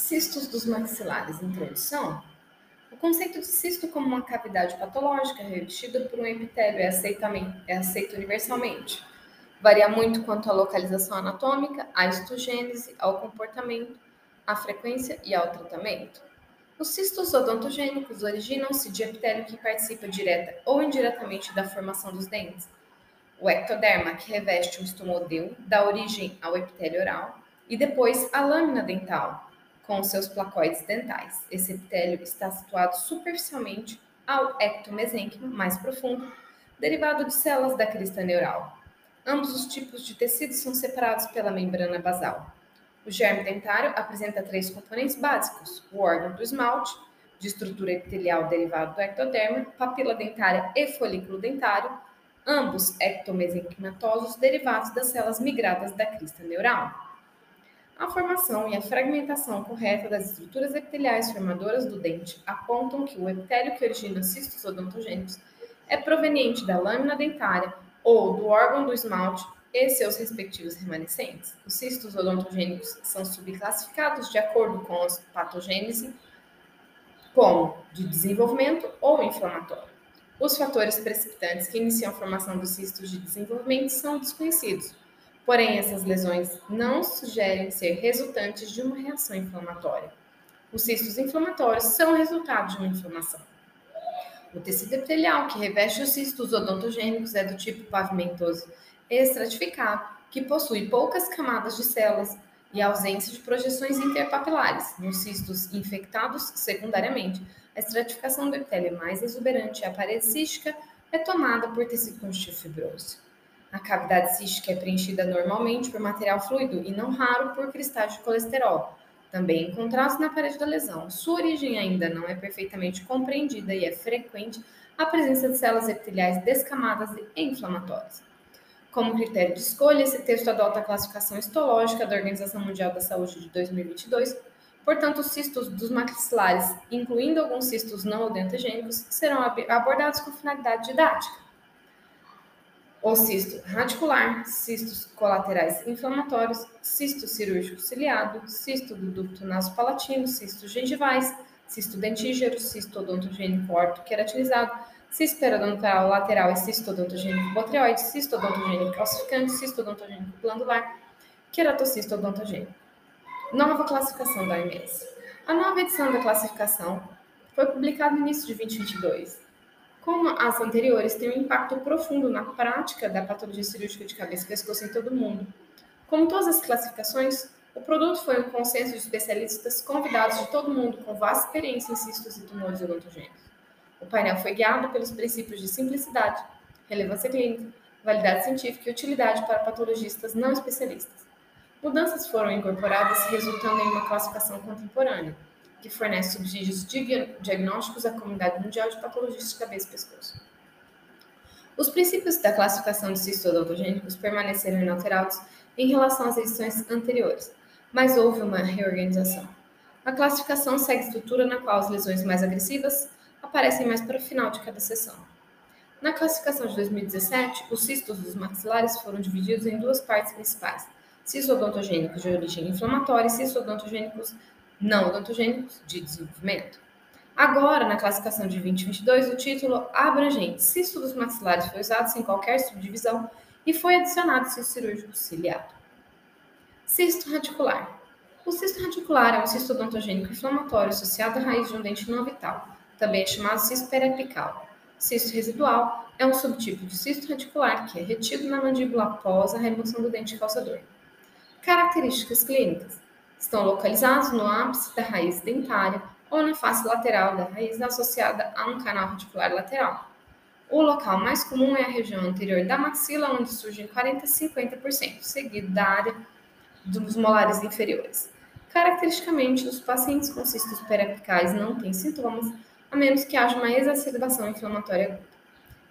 Cistos dos maxilares. Introdução. O conceito de cisto como uma cavidade patológica revestida por um epitélio é, é aceito universalmente. Varia muito quanto à localização anatômica, à histogênese, ao comportamento, à frequência e ao tratamento. Os cistos odontogênicos originam-se de epitélio que participa direta ou indiretamente da formação dos dentes. O ectoderma, que reveste o estomodeu, dá origem ao epitélio oral, e depois a lâmina dental, com seus placoides dentais. Esse epitélio está situado superficialmente ao ectomesênquimo mais profundo, derivado de células da crista neural. Ambos os tipos de tecidos são separados pela membrana basal. O germe dentário apresenta três componentes básicos: o órgão do esmalte, de estrutura epitelial derivado do ectoderma, papila dentária e folículo dentário, ambos ectomesenquimatosos derivados das células migradas da crista neural. A formação e a fragmentação correta das estruturas epiteliais formadoras do dente apontam que o epitélio que origina cistos odontogênicos é proveniente da lâmina dentária ou do órgão do esmalte e seus respectivos remanescentes. Os cistos odontogênicos são subclassificados de acordo com a patogênese, como de desenvolvimento ou inflamatório. Os fatores precipitantes que iniciam a formação dos cistos de desenvolvimento são desconhecidos, Porém, essas lesões não sugerem ser resultantes de uma reação inflamatória. Os cistos inflamatórios são resultado de uma inflamação. O tecido epitelial que reveste os cistos odontogênicos é do tipo pavimentoso estratificado, que possui poucas camadas de células e ausência de projeções interpapilares. Nos cistos infectados, secundariamente, a estratificação do epitélio é mais exuberante e a parede cística é tomada por tecido conjuntivo fibroso. A cavidade cística é preenchida normalmente por material fluido e não raro por cristais de colesterol, também encontrados na parede da lesão. Sua origem ainda não é perfeitamente compreendida e é frequente a presença de células epiteliais descamadas e inflamatórias. Como critério de escolha, esse texto adota a classificação histológica da Organização Mundial da Saúde de 2022. Portanto, os cistos dos maxilares, incluindo alguns cistos não odontogênicos, serão abordados com finalidade didática o cisto radicular, cistos colaterais inflamatórios, cisto cirúrgico ciliado, cisto do ducto nasopalatino, cistos gengivais, cisto dentígero, cisto odontogênico ortoqueratinizado, cisto periodontal lateral e cisto odontogênico botrioide, cisto odontogênico calcificante, cisto odontogênico glandular, queratocisto odontogênico. Nova classificação da OMS. A nova edição da classificação foi publicada no início de 2022 como as anteriores, têm um impacto profundo na prática da patologia cirúrgica de cabeça e pescoço em todo o mundo. Como todas as classificações, o produto foi um consenso de especialistas convidados de todo mundo com vasta experiência em cistos e tumores odontogênicos. O painel foi guiado pelos princípios de simplicidade, relevância clínica, validade científica e utilidade para patologistas não especialistas. Mudanças foram incorporadas, resultando em uma classificação contemporânea, que fornece subsídios diagnósticos à comunidade mundial de patologias de cabeça e pescoço. Os princípios da classificação de cistos odontogênicos permaneceram inalterados em relação às edições anteriores, mas houve uma reorganização. A classificação segue a estrutura na qual as lesões mais agressivas aparecem mais para o final de cada sessão. Na classificação de 2017, os cistos dos maxilares foram divididos em duas partes principais: cistos odontogênicos de origem inflamatória e cistos odontogênicos não odontogênicos de desenvolvimento. Agora, na classificação de 2022, o título abrangente cisto dos maxilares foi usado sem qualquer subdivisão e foi adicionado cisto cirúrgico ciliado. Cisto radicular. O cisto radicular é um cisto odontogênico inflamatório associado à raiz de um dente não vital, também é chamado cisto periapical. Cisto residual é um subtipo de cisto radicular que é retido na mandíbula após a remoção do dente calçador. Características clínicas. Estão localizados no ápice da raiz dentária ou na face lateral da raiz associada a um canal radicular lateral. O local mais comum é a região anterior da maxila, onde surgem 40 a 50%, seguido da área dos molares inferiores. Caracteristicamente, os pacientes com cistos periapicais não têm sintomas, a menos que haja uma exacerbação inflamatória aguda.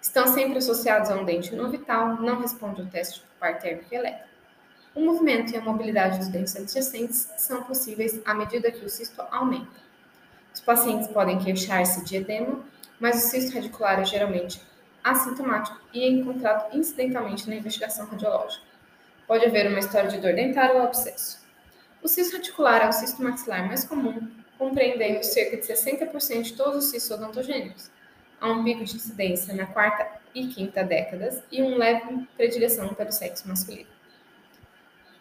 Estão sempre associados a um dente não vital, não responde ao teste de par térmico elétrico. O movimento e a mobilidade dos dentes adjacentes são possíveis à medida que o cisto aumenta. Os pacientes podem queixar-se de edema, mas o cisto radicular é geralmente assintomático e é encontrado incidentalmente na investigação radiológica. Pode haver uma história de dor dentária ou abscesso. O cisto radicular é o cisto maxilar mais comum, compreendendo cerca de 60% de todos os cistos odontogênicos. Há um pico de incidência na quarta e quinta décadas e um leve predileção pelo sexo masculino.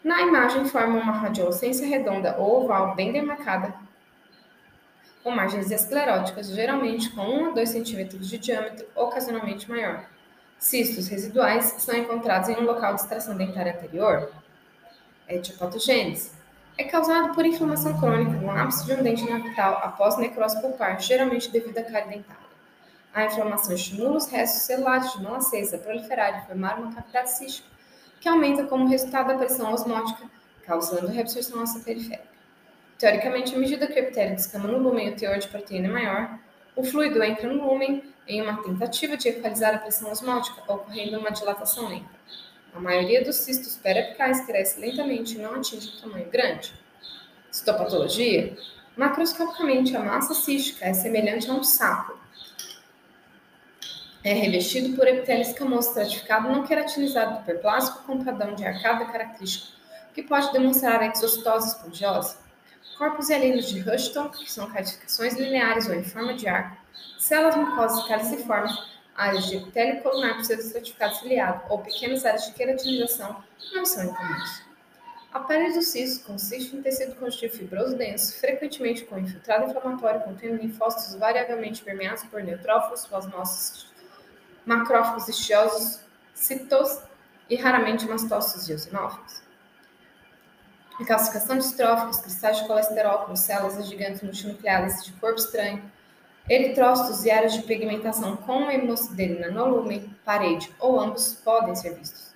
Na imagem forma uma radiolocência redonda ou oval bem demarcada, com margens escleróticas, geralmente com 1 a 2 cm de diâmetro, ocasionalmente maior. Cistos residuais são encontrados em um local de extração dentária anterior. Etiopatogênese. É causado por inflamação crônica no ápice de um dente natal após necrose pulpar, geralmente devido à cárie dentária. A inflamação estimula os restos celulares de malacesa a proliferar e formar uma cavidade cística, que aumenta como resultado da pressão osmótica, causando reabsorção óssea periférica. Teoricamente, à medida que o epitélio descama no lúmen e o teor de proteína é maior, o fluido entra no lúmen em uma tentativa de equalizar a pressão osmótica, ocorrendo uma dilatação lenta. A maioria dos cistos periapicais cresce lentamente e não atinge um tamanho grande. Citopatologia. Macroscopicamente, a massa cística é semelhante a um sapo. É revestido por epitélio escamoso estratificado não queratinizado do hiperplástico com padrão de arcada característico, que pode demonstrar exostose esponjosa corpos hialinos de Rushton, que são calificações lineares ou em forma de arco, células mucosas caliciformes, áreas de epitélio colunar pseudoestratificado ciliado ou pequenas áreas de queratinização não são incomuns. A pele do cisto consiste em tecido conjuntivo fibroso denso, frequentemente com infiltrado inflamatório contendo linfócitos variavelmente permeados por neutrófilos, plasmócitos, macrófagos estiosos, citos e raramente mastócitos e eosinófilos. Calcificação de estróficos, cristais de colesterol células gigantes multinucleadas de corpo estranho, eritrócitos e áreas de pigmentação com hemociderina no lume, parede ou ambos podem ser vistos.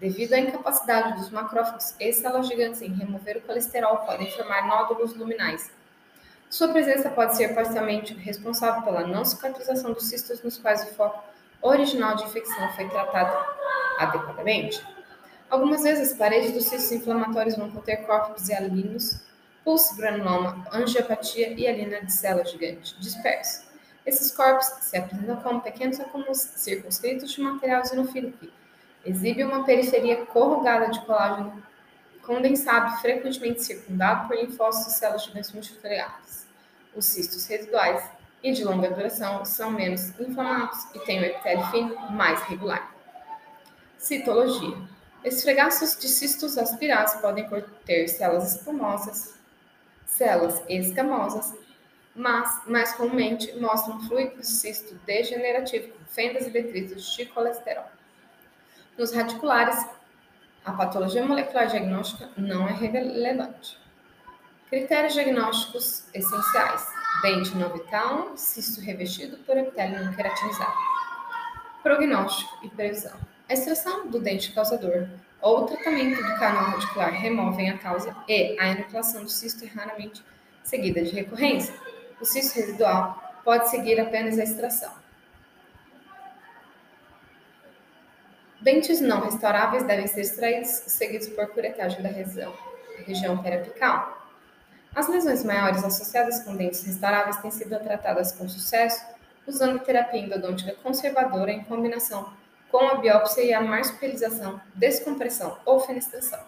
Devido à incapacidade dos macrófagos e células gigantes em remover o colesterol, podem formar nódulos luminais. Sua presença pode ser parcialmente responsável pela não cicatrização dos cistos nos quais o foco original de infecção foi tratado adequadamente. Algumas vezes, as paredes dos cistos inflamatórios vão conter corpos hialinos, pulso granuloma, angiopatia e alina de célula gigante, dispersos. Esses corpos se apresentam como pequenos acúmulos circunscritos de material eosinofílico que exibe uma periferia corrugada de colágeno condensado, frequentemente circundado por linfócitos e células gigantes multifoliadas. Os cistos residuais e de longa duração são menos inflamados e têm o epitélio fino mais regular. Citologia. Esfregaços de cistos aspirados podem conter células espumosas, células escamosas, mas mais comumente mostram fluido de cisto degenerativo fendas e detritos de colesterol. Nos radiculares, a patologia molecular diagnóstica não é relevante. Critérios diagnósticos essenciais: dente não vital, cisto revestido por epitélio não queratinizado. Prognóstico e previsão. A extração do dente causador ou o tratamento do canal radicular removem a causa e a enucleação do cisto é raramente seguida de recorrência. O cisto residual pode seguir apenas a extração. Dentes não restauráveis devem ser extraídos, seguidos por curetagem da região, região periapical. As lesões maiores associadas com dentes restauráveis têm sido tratadas com sucesso usando terapia endodôntica conservadora em combinação com a biópsia e a marsupialização, descompressão ou fenestração.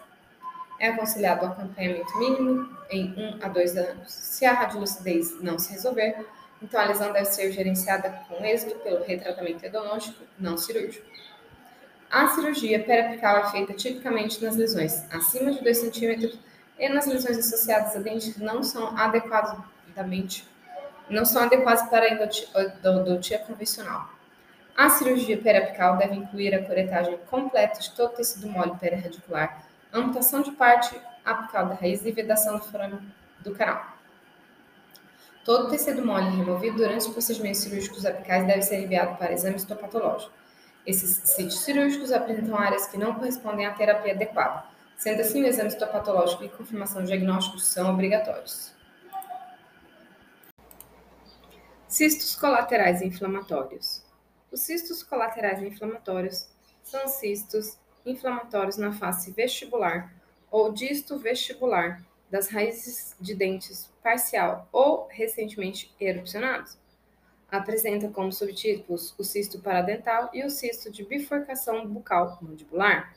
É aconselhado o acompanhamento mínimo em 1 a 2 anos. Se a radiolucidez não se resolver, então a lesão deve ser gerenciada com êxito pelo retratamento endodôntico não cirúrgico. A cirurgia periapical é feita tipicamente nas lesões acima de 2 cm e nas lesões associadas a dentes que não são adequadamente não são adequadas para a endodontia convencional. A cirurgia periapical deve incluir a curetagem completa de todo o tecido mole periarticular, amputação de parte apical da raiz e vedação do forame do canal. Todo o tecido mole removido durante os procedimentos cirúrgicos apicais deve ser enviado para exame histopatológico. Esses sítios cirúrgicos apresentam áreas que não correspondem à terapia adequada. Sendo assim, o exame histopatológico e confirmação diagnósticos são obrigatórios. Cistos colaterais inflamatórios. Os cistos colaterais inflamatórios são cistos inflamatórios na face vestibular ou disto vestibular das raízes de dentes parcial ou recentemente erupcionados. Apresenta como subtipos o cisto paradental e o cisto de bifurcação bucal mandibular.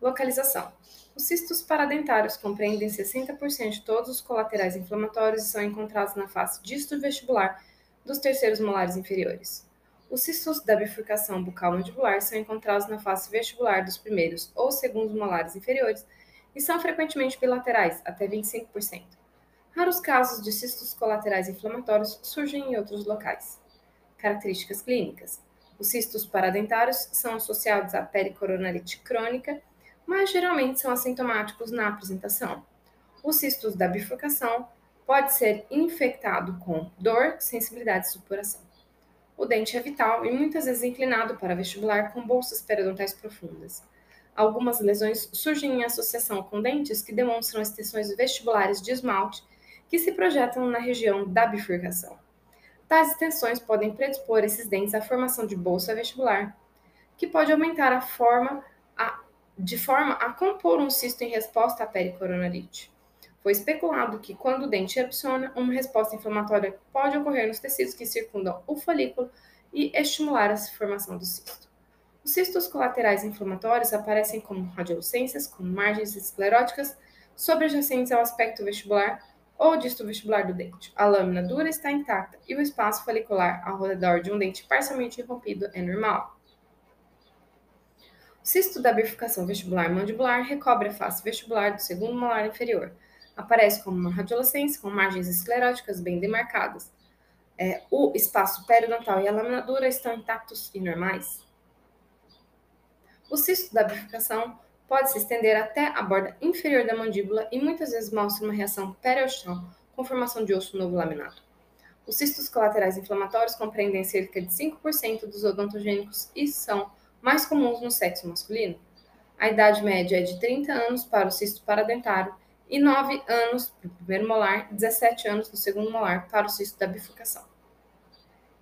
Localização. Os cistos paradentários compreendem 60% de todos os colaterais inflamatórios e são encontrados na face disto-vestibular dos terceiros molares inferiores. Os cistos da bifurcação bucal-mandibular são encontrados na face vestibular dos primeiros ou segundos molares inferiores e são frequentemente bilaterais, até 25%. Raros casos de cistos colaterais inflamatórios surgem em outros locais. Características clínicas. Os cistos paradentários são associados à pericoronarite crônica mas geralmente são assintomáticos na apresentação. Os cistos da bifurcação pode ser infectado com dor, sensibilidade e supuração. O dente é vital e muitas vezes inclinado para vestibular com bolsas periodontais profundas. Algumas lesões surgem em associação com dentes que demonstram extensões vestibulares de esmalte que se projetam na região da bifurcação. Tais extensões podem predispor esses dentes à formação de bolsa vestibular, que pode aumentar a forma a de forma a compor um cisto em resposta à pericoronarite. Foi especulado que, quando o dente erupciona, uma resposta inflamatória pode ocorrer nos tecidos que circundam o folículo e estimular a formação do cisto. Os cistos colaterais inflamatórios aparecem como radiolucências, como margens escleróticas sobrejacentes ao aspecto vestibular ou disto vestibular do dente. A lâmina dura está intacta e o espaço folicular ao redor de um dente parcialmente rompido é normal. Cisto da bifurcação vestibular mandibular recobre a face vestibular do segundo molar inferior. Aparece como uma radiolescência com margens escleróticas bem demarcadas. É, o espaço periodontal e a lâmina dura estão intactos e normais. O cisto da bifurcação pode se estender até a borda inferior da mandíbula e muitas vezes mostra uma reação periostal com formação de osso novo laminado. Os cistos colaterais inflamatórios compreendem cerca de 5% dos odontogênicos e são mais comuns no sexo masculino. A idade média é de 30 anos para o cisto paradentário e 9 anos para o primeiro molar e 17 anos no segundo molar para o cisto da bifurcação.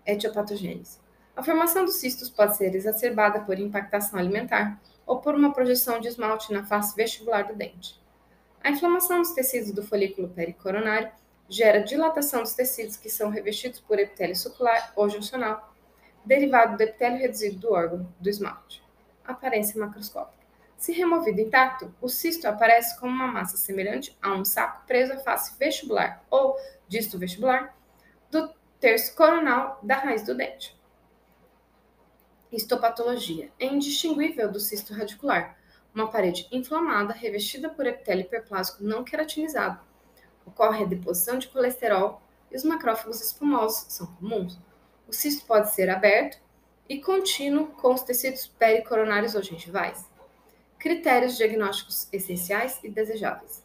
Etiopatogênese. A formação dos cistos pode ser exacerbada por impactação alimentar ou por uma projeção de esmalte na face vestibular do dente. A inflamação dos tecidos do folículo pericoronário gera dilatação dos tecidos que são revestidos por epitélio sucular ou juncional derivado do epitélio reduzido do órgão do esmalte. Aparência macroscópica. Se removido intacto, o cisto aparece como uma massa semelhante a um saco preso à face vestibular ou disto vestibular do terço coronal da raiz do dente. Histopatologia é indistinguível do cisto radicular, uma parede inflamada revestida por epitélio hiperplásico não queratinizado. Ocorre a deposição de colesterol e os macrófagos espumosos são comuns. O cisto pode ser aberto e contínuo com os tecidos pericoronários ou gengivais. Critérios diagnósticos essenciais e desejáveis.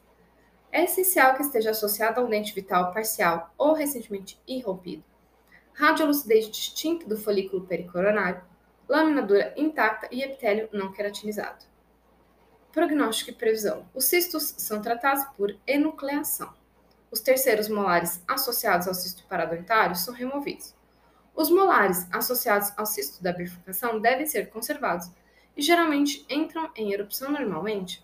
É essencial que esteja associado a um dente vital parcial ou recentemente irrompido. Radiolucidez distinta do folículo pericoronário, lâmina dura intacta e epitélio não queratinizado. Prognóstico e previsão. Os cistos são tratados por enucleação. Os terceiros molares associados ao cisto paradontário são removidos. Os molares associados ao cisto da bifurcação devem ser conservados e geralmente entram em erupção normalmente.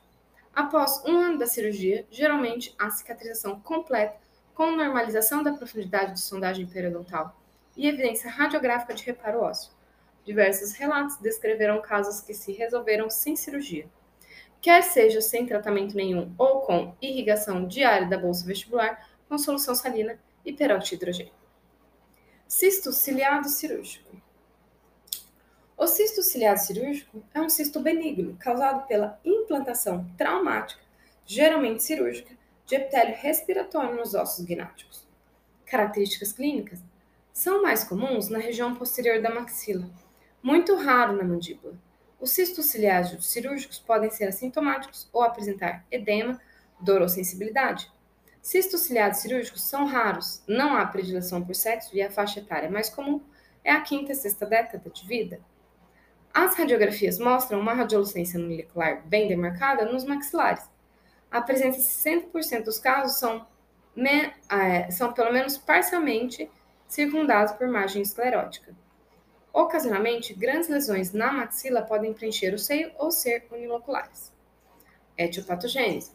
Após um ano da cirurgia, geralmente há cicatrização completa com normalização da profundidade de sondagem periodontal e evidência radiográfica de reparo ósseo. Diversos relatos descreveram casos que se resolveram sem cirurgia, quer seja sem tratamento nenhum ou com irrigação diária da bolsa vestibular com solução salina e de hidrogênio. Cisto ciliado cirúrgico. O cisto ciliado cirúrgico é um cisto benigno causado pela implantação traumática, geralmente cirúrgica, de epitélio respiratório nos ossos gnáticos. Características clínicas são mais comuns na região posterior da maxila, muito raro na mandíbula. Os cistos ciliados cirúrgicos podem ser assintomáticos ou apresentar edema, dor ou sensibilidade. Cistos ciliados cirúrgicos são raros, não há predileção por sexo e a faixa etária mais comum é a quinta e sexta década de vida. As radiografias mostram uma radiolucência molecular bem demarcada nos maxilares. A presença de 60% dos casos são, me, é, são pelo menos parcialmente circundados por margem esclerótica. Ocasionalmente, grandes lesões na maxila podem preencher o seio ou ser uniloculares. Etiopatogênese.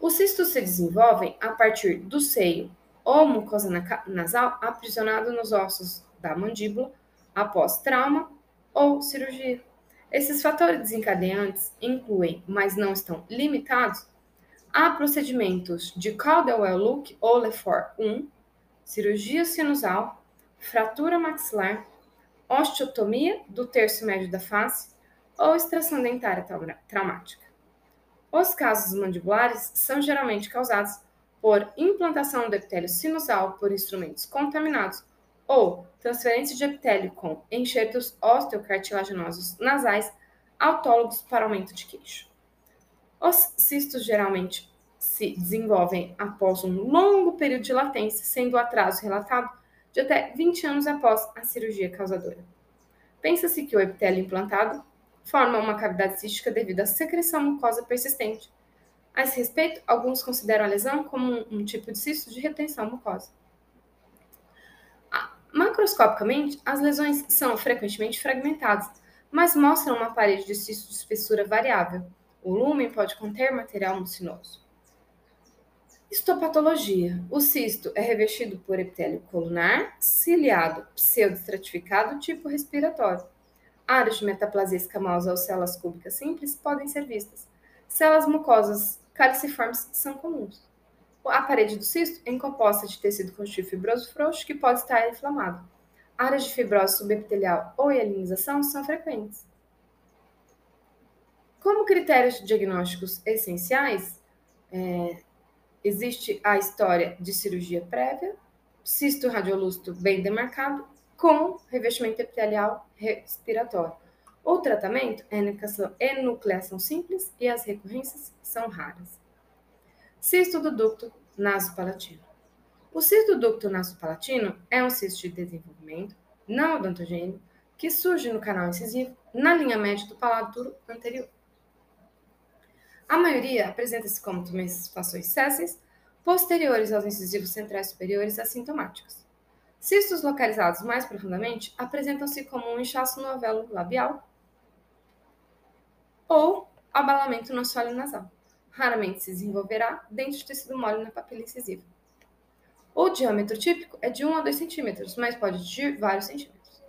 Os cistos se desenvolvem a partir do seio ou mucosa nasal aprisionado nos ossos da mandíbula após trauma ou cirurgia. Esses fatores desencadeantes incluem, mas não estão limitados, a procedimentos de Caldwell-Luke ou Lefort 1, cirurgia sinusal, fratura maxilar, osteotomia do terço médio da face ou extração dentária traumática. Os casos mandibulares são geralmente causados por implantação do epitélio sinusal por instrumentos contaminados ou transferência de epitélio com enxertos osteocartilaginosos nasais autólogos para aumento de queixo. Os cistos geralmente se desenvolvem após um longo período de latência, sendo o atraso relatado de até 20 anos após a cirurgia causadora. Pensa-se que o epitélio implantado forma uma cavidade cística devido à secreção mucosa persistente. A esse respeito, alguns consideram a lesão como um, um tipo de cisto de retenção mucosa. Macroscopicamente, as lesões são frequentemente fragmentadas, mas mostram uma parede de cisto de espessura variável. O lumen pode conter material mucinoso. Histopatologia. O cisto é revestido por epitélio colunar, ciliado, pseudoestratificado, tipo respiratório. Áreas de metaplasia escamosa ou células cúbicas simples podem ser vistas. Células mucosas caliciformes são comuns. A parede do cisto é composta de tecido conjuntivo fibroso frouxo que pode estar inflamado. Áreas de fibrose subepitelial ou hialinização são frequentes. Como critérios diagnósticos essenciais, é, existe a história de cirurgia prévia, cisto radiolúcido bem demarcado, com revestimento epitelial respiratório. O tratamento é enucleação simples e as recorrências são raras. Cisto do ducto nasopalatino. O cisto do ducto nasopalatino é um cisto de desenvolvimento não odontogênico que surge no canal incisivo na linha média do palato duro anterior. A maioria apresenta-se como tumefações sésseis posteriores aos incisivos centrais superiores assintomáticos. Cistos localizados mais profundamente apresentam-se como um inchaço no alvéolo labial ou abalamento no assoalho nasal raramente se desenvolverá dentro de tecido mole na papila incisiva. O diâmetro típico é de 1 a 2 centímetros, mas pode atingir vários centímetros.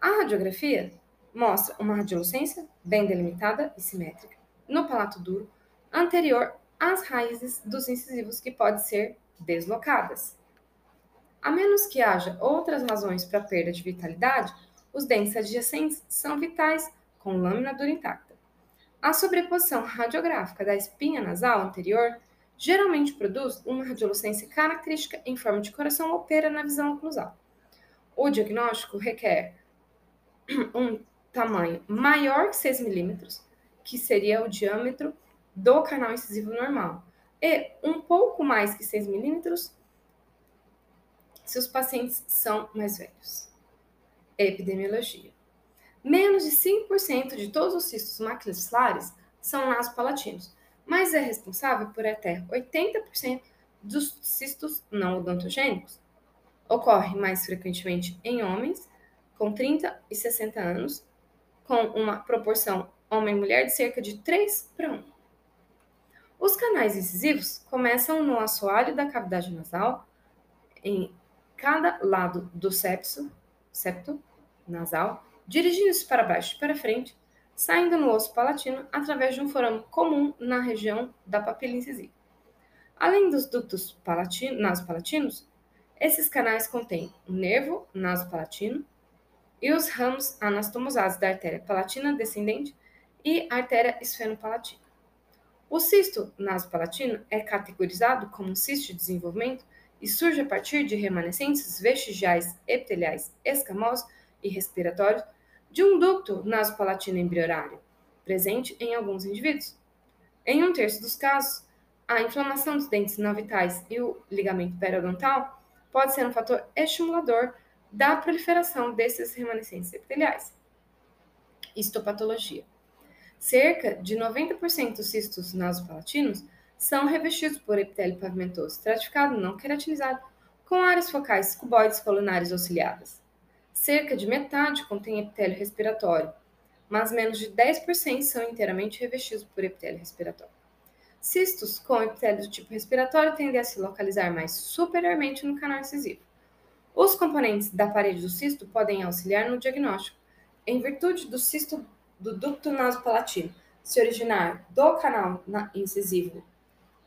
A radiografia mostra uma radiolucência bem delimitada e simétrica no palato duro anterior às raízes dos incisivos que podem ser deslocadas. A menos que haja outras razões para perda de vitalidade, os dentes adjacentes são vitais, com lâmina dura intacta. A sobreposição radiográfica da espinha nasal anterior geralmente produz uma radiolucência característica em forma de coração ou pera na visão oclusal. O diagnóstico requer um tamanho maior que 6 milímetros, que seria o diâmetro do canal incisivo normal, e um pouco mais que 6 milímetros se os pacientes são mais velhos. Epidemiologia. Menos de 5% de todos os cistos maxilares são nasopalatinos, mas é responsável por até 80% dos cistos não odontogênicos. Ocorre mais frequentemente em homens com 30 e 60 anos, com uma proporção homem-mulher de cerca de 3 para 1. Os canais incisivos começam no assoalho da cavidade nasal, em cada lado do sepso, septo nasal, dirigindo-se para baixo e para frente, saindo no osso palatino através de um forame comum na região da papila incisiva. Além dos ductos palatino, nasopalatinos, esses canais contêm o nervo nasopalatino e os ramos anastomosados da artéria palatina descendente e artéria esfenopalatina. O cisto nasopalatino é categorizado como um cisto de desenvolvimento e surge a partir de remanescentes vestigiais epiteliais escamosos e respiratórios de um ducto nasopalatino embrionário, presente em alguns indivíduos. Em um terço dos casos, a inflamação dos dentes não vitais e o ligamento periodontal pode ser um fator estimulador da proliferação desses remanescentes epiteliais. Histopatologia. Cerca de 90% dos cistos nasopalatinos são revestidos por epitélio pavimentoso estratificado não queratinizado, com áreas focais cuboides colunares auxiliadas. Cerca de metade contém epitélio respiratório, mas menos de 10% são inteiramente revestidos por epitélio respiratório. Cistos com epitélio do tipo respiratório tendem a se localizar mais superiormente no canal incisivo. Os componentes da parede do cisto podem auxiliar no diagnóstico, em virtude do cisto do ducto nasopalatino se originar do canal incisivo,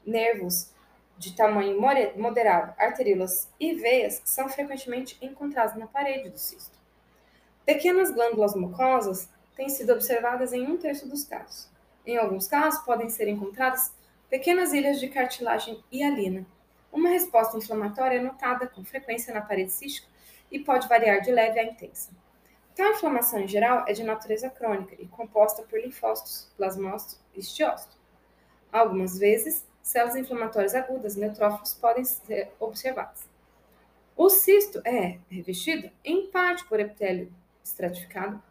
nervos de tamanho moderado, arteríolas e veias são frequentemente encontrados na parede do cisto. Pequenas glândulas mucosas têm sido observadas em um terço dos casos. Em alguns casos, podem ser encontradas pequenas ilhas de cartilagem hialina. Uma resposta inflamatória é notada com frequência na parede cística e pode variar de leve a intensa. Tal inflamação, em geral, é de natureza crônica e composta por linfócitos, plasmócitos e estiócitos. Algumas vezes, células inflamatórias agudas, neutrófilos, podem ser observadas. O cisto é revestido, em parte, por epitélio estratificado,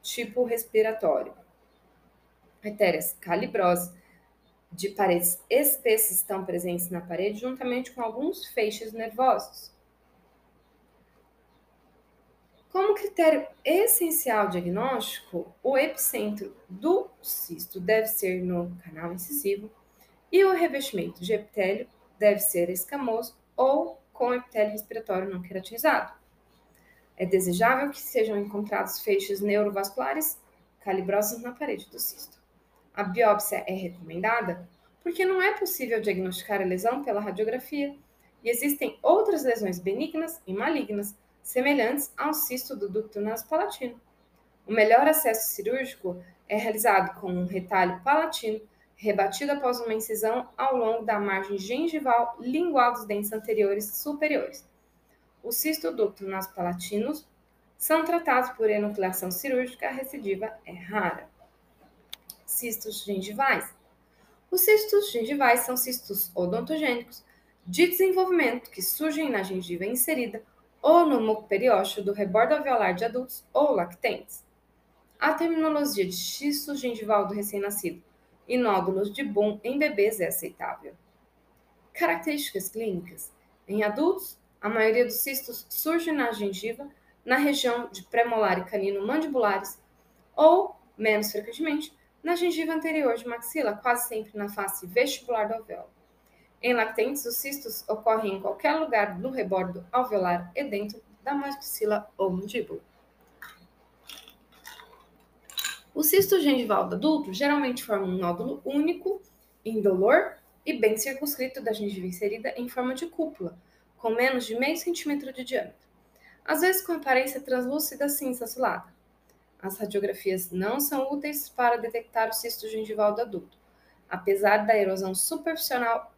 tipo respiratório. Artérias calibrosas de paredes espessas estão presentes na parede, juntamente com alguns feixes nervosos. Como critério essencial diagnóstico, o epicentro do cisto deve ser no canal incisivo e o revestimento de epitélio deve ser escamoso ou com epitélio respiratório não queratinizado. É desejável que sejam encontrados feixes neurovasculares calibrosos na parede do cisto. A biópsia é recomendada porque não é possível diagnosticar a lesão pela radiografia e existem outras lesões benignas e malignas semelhantes ao cisto do ducto nasopalatino. O melhor acesso cirúrgico é realizado com um retalho palatino rebatido após uma incisão ao longo da margem gengival lingual dos dentes anteriores superiores. O cisto ducto nasopalatino são tratados por enucleação cirúrgica, a recidiva é rara. Cistos gengivais. Os cistos gengivais são cistos odontogênicos de desenvolvimento que surgem na gengiva inserida ou no muco periósteo do rebordo alveolar de adultos ou lactentes. A terminologia de cisto gengival do recém-nascido e nódulos de Boom em bebês é aceitável. Características clínicas. Em adultos, a maioria dos cistos surge na gengiva, na região de premolar e canino mandibulares, ou, menos frequentemente, na gengiva anterior de maxila, quase sempre na face vestibular do alvéolo. Em lactentes, os cistos ocorrem em qualquer lugar no rebordo alveolar e dentro da maxila ou mandíbula. O cisto gengival do adulto geralmente forma um nódulo único, indolor e bem circunscrito da gengiva inserida em forma de cúpula, com menos de meio centímetro de diâmetro, às vezes com aparência translúcida cinza azulada. As radiografias não são úteis para detectar o cisto gengival do adulto, apesar da erosão superficial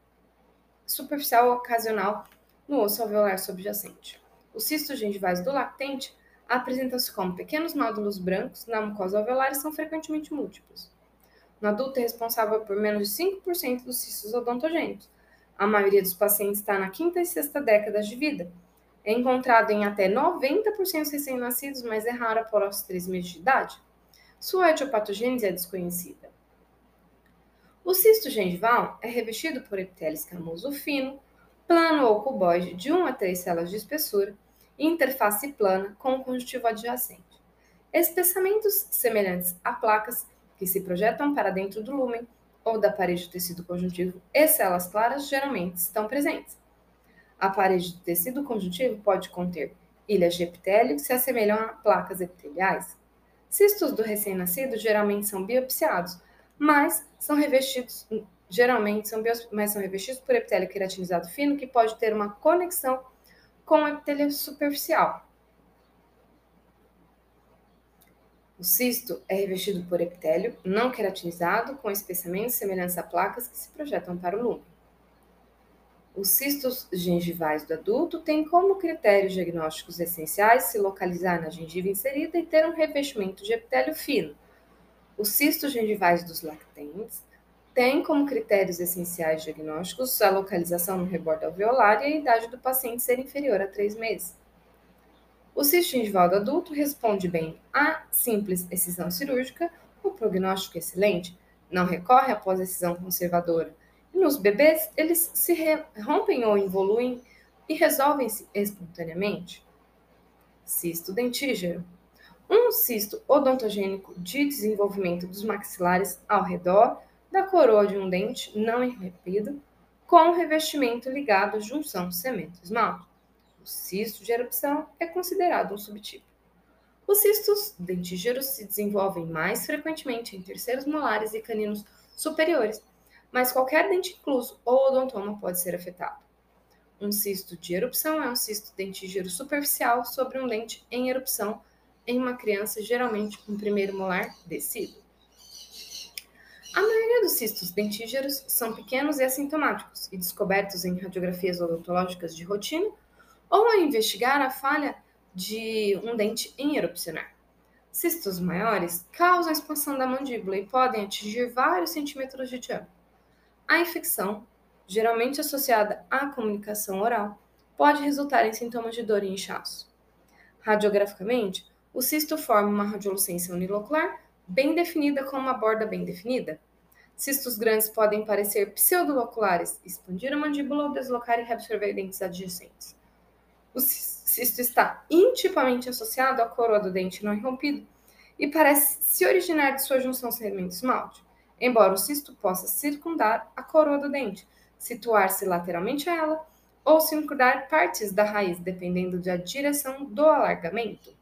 superficial ocasional no osso alveolar subjacente. Os cistos gengivais do lactente apresentam-se como pequenos nódulos brancos na mucosa alveolar e são frequentemente múltiplos. No adulto é responsável por menos de 5% dos cistos odontogênicos. A maioria dos pacientes está na quinta e sexta décadas de vida. É encontrado em até 90% recém-nascidos, mas é raro após 3 meses de idade. Sua etiopatogênese é desconhecida. O cisto gengival é revestido por epitélio escamoso fino, plano ou cuboide de 1 a 3 células de espessura interface plana com o conjuntivo adjacente. Espessamentos semelhantes a placas que se projetam para dentro do lúmen ou da parede do tecido conjuntivo e células claras geralmente estão presentes. A parede do tecido conjuntivo pode conter ilhas de epitélio que se assemelham a placas epiteliais. Cistos do recém-nascido geralmente são biopsiados mas são revestidos, geralmente são, mas são revestidos por epitélio queratinizado fino, que pode ter uma conexão com epitélio superficial. O cisto é revestido por epitélio não queratinizado, com espessamento semelhantes a placas que se projetam para o lume. Os cistos gengivais do adulto têm como critérios diagnósticos essenciais se localizar na gengiva inserida e ter um revestimento de epitélio fino, os cistos gengivais dos lactentes têm como critérios essenciais diagnósticos a localização no rebordo alveolar e a idade do paciente ser inferior a 3 meses. O cisto do adulto responde bem à simples excisão cirúrgica, o prognóstico é excelente, não recorre após excisão conservadora. Nos bebês, eles se rompem ou evoluem e resolvem-se espontaneamente. Cisto dentígero um cisto odontogênico de desenvolvimento dos maxilares ao redor da coroa de um dente não irrompido, com revestimento ligado à junção cemento-esmalte. O cisto de erupção é considerado um subtipo. Os cistos dentígeros se desenvolvem mais frequentemente em terceiros molares e caninos superiores, mas qualquer dente incluso ou odontoma pode ser afetado. Um cisto de erupção é um cisto dentígero superficial sobre um dente em erupção em uma criança, geralmente com um primeiro molar descido. A maioria dos cistos dentígeros são pequenos e assintomáticos e descobertos em radiografias odontológicas de rotina ou a investigar a falha de um dente em erupcionar. Cistos maiores causam expansão da mandíbula e podem atingir vários centímetros de diâmetro. A infecção, geralmente associada à comunicação oral, pode resultar em sintomas de dor e inchaço. Radiograficamente, o cisto forma uma radiolucência unilocular bem definida com uma borda bem definida. Cistos grandes podem parecer pseudoloculares, expandir a mandíbula ou deslocar e reabsorver dentes adjacentes. O cisto está intimamente associado à coroa do dente não irrompido e parece se originar de sua junção segmento-esmalte, embora o cisto possa circundar a coroa do dente, situar-se lateralmente a ela ou circundar partes da raiz, dependendo da direção do alargamento.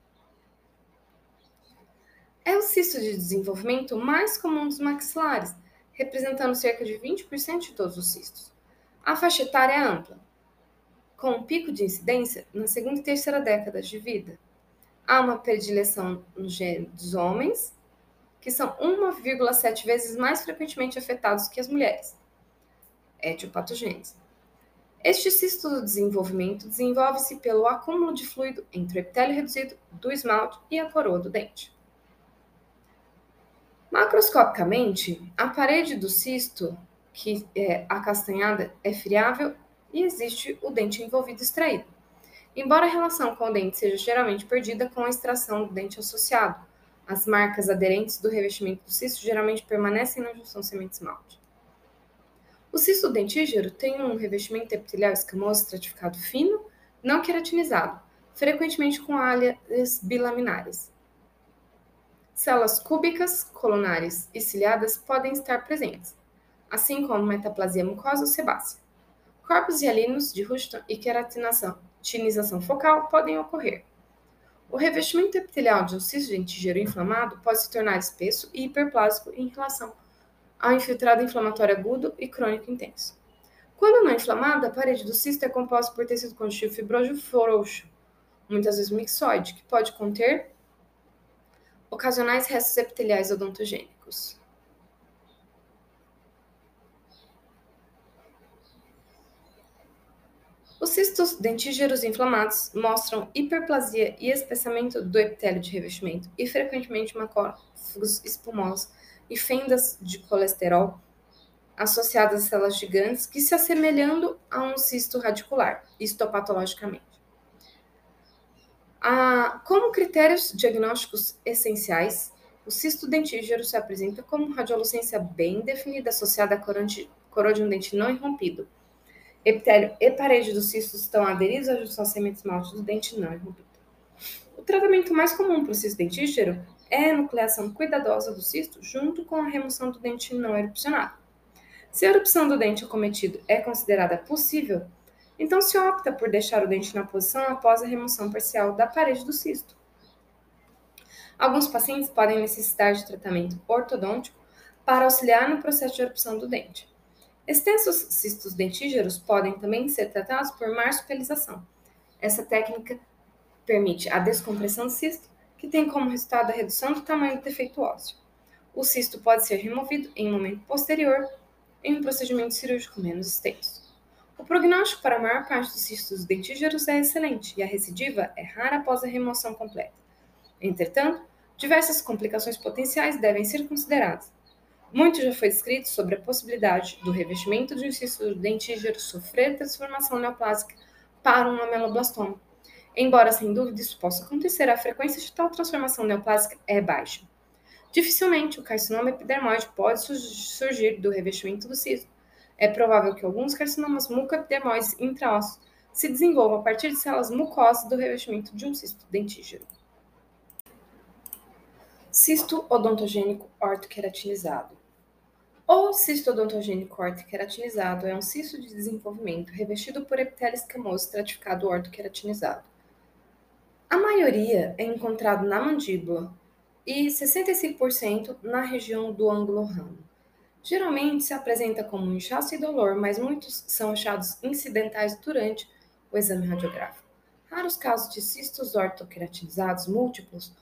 É o cisto de desenvolvimento mais comum dos maxilares, representando cerca de 20% de todos os cistos. A faixa etária é ampla, com um pico de incidência na segunda e terceira décadas de vida. Há uma predileção no gênero dos homens, que são 1,7 vezes mais frequentemente afetados que as mulheres. Etiopatogênese. Este cisto do desenvolvimento desenvolve-se pelo acúmulo de fluido entre o epitélio reduzido do esmalte e a coroa do dente. Macroscopicamente, a parede do cisto, que é acastanhada, é friável e existe o dente envolvido extraído. Embora a relação com o dente seja geralmente perdida com a extração do dente associado, as marcas aderentes do revestimento do cisto geralmente permanecem na junção semente-esmalte. O cisto dentígero tem um revestimento epitelial escamoso estratificado fino, não queratinizado, frequentemente com áreas bilaminares. Células cúbicas, colunares e ciliadas podem estar presentes, assim como metaplasia mucosa ou sebácea. Corpos hialinos de Huston e queratinização focal podem ocorrer. O revestimento epitelial de um cisto dentígero inflamado pode se tornar espesso e hiperplásico em relação ao infiltrado inflamatório agudo e crônico intenso. Quando não inflamado, a parede do cisto é composta por tecido conjuntivo fibroso frouxo, muitas vezes mixoide, que pode conter ocasionais restos epiteliais odontogênicos. Os cistos dentígeros inflamados mostram hiperplasia e espessamento do epitélio de revestimento e frequentemente macrófagos espumosos e fendas de colesterol associadas a células gigantes que se assemelhando a um cisto radicular, histopatologicamente. Ah, como critérios diagnósticos essenciais, o cisto dentígero se apresenta como radiolucência bem definida associada à coroa de um dente não irrompido, epitélio e parede do cisto estão aderidos à junção semente-esmalte do dente não irrompido. O tratamento mais comum para o cisto dentígero é a nucleação cuidadosa do cisto junto com a remoção do dente não erupcionado. Se a erupção do dente acometido é considerada possível, então se opta por deixar o dente na posição após a remoção parcial da parede do cisto. Alguns pacientes podem necessitar de tratamento ortodôntico para auxiliar no processo de erupção do dente. Extensos cistos dentígeros podem também ser tratados por marsupialização. Essa técnica permite a descompressão do cisto, que tem como resultado a redução do tamanho do defeito ósseo. O cisto pode ser removido em um momento posterior, em um procedimento cirúrgico menos extenso. O prognóstico para a maior parte dos cistos dentígeros é excelente e a recidiva é rara após a remoção completa. Entretanto, diversas complicações potenciais devem ser consideradas, muito já foi escrito sobre a possibilidade do revestimento de um cisto dentígero sofrer transformação neoplásica para um ameloblastoma. Embora sem dúvida isso possa acontecer, a frequência de tal transformação neoplásica é baixa. Dificilmente o carcinoma epidermoide pode surgir do revestimento do cisto. É provável que alguns carcinomas mucoepidermoides intraossos se desenvolvam a partir de células mucosas do revestimento de um cisto dentígero. Cisto odontogênico ortoqueratinizado. O cisto odontogênico ortoqueratinizado é um cisto de desenvolvimento revestido por epitélio escamoso estratificado ortoqueratinizado. A maioria é encontrado na mandíbula e 65% na região do ângulo ramo. Geralmente se apresenta como inchaço e dolor, mas muitos são achados incidentais durante o exame radiográfico. Raros casos de cistos ortoqueratinizados múltiplos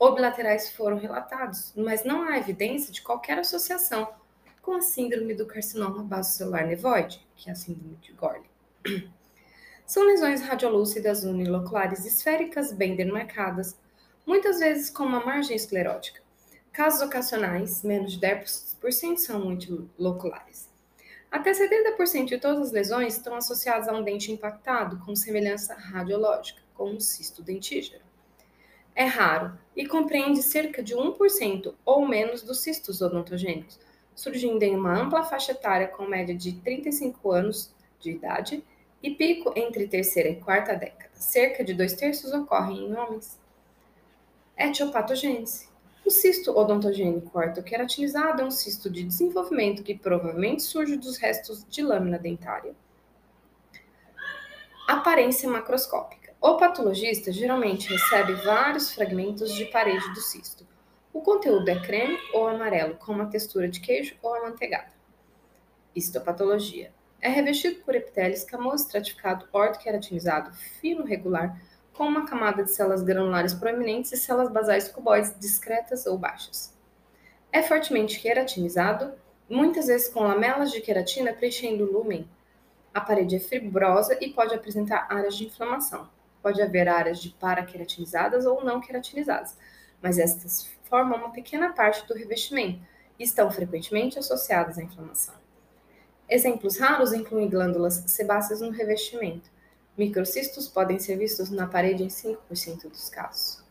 ou bilaterais foram relatados, mas não há evidência de qualquer associação com a síndrome do carcinoma basocelular nevoide, que é a síndrome de Gorley. São lesões radiolúcidas uniloculares esféricas bem demarcadas, muitas vezes com uma margem esclerótica. Casos ocasionais, menos de 10% são multiloculares. Até 70% de todas as lesões estão associadas a um dente impactado com semelhança radiológica, como um cisto dentígero. É raro e compreende cerca de 1% ou menos dos cistos odontogênicos, surgindo em uma ampla faixa etária com média de 35 anos de idade e pico entre terceira e quarta década. Cerca de dois terços ocorrem em homens. Etiopatogênese. O cisto odontogênico ortoqueratinizado é um cisto de desenvolvimento que provavelmente surge dos restos de lâmina dentária. Aparência macroscópica. O patologista geralmente recebe vários fragmentos de parede do cisto. O conteúdo é creme ou amarelo, com uma textura de queijo ou amanteigada. Histopatologia é revestido por epitélio escamoso estratificado ortoqueratinizado fino regular com uma camada de células granulares proeminentes e células basais cuboides discretas ou baixas. É fortemente queratinizado, muitas vezes com lamelas de queratina preenchendo o lumen. A parede é fibrosa e pode apresentar áreas de inflamação. Pode haver áreas de paraqueratinizadas ou não queratinizadas, mas estas formam uma pequena parte do revestimento e estão frequentemente associadas à inflamação. Exemplos raros incluem glândulas sebáceas no revestimento. Microcistos podem ser vistos na parede em 5% dos casos.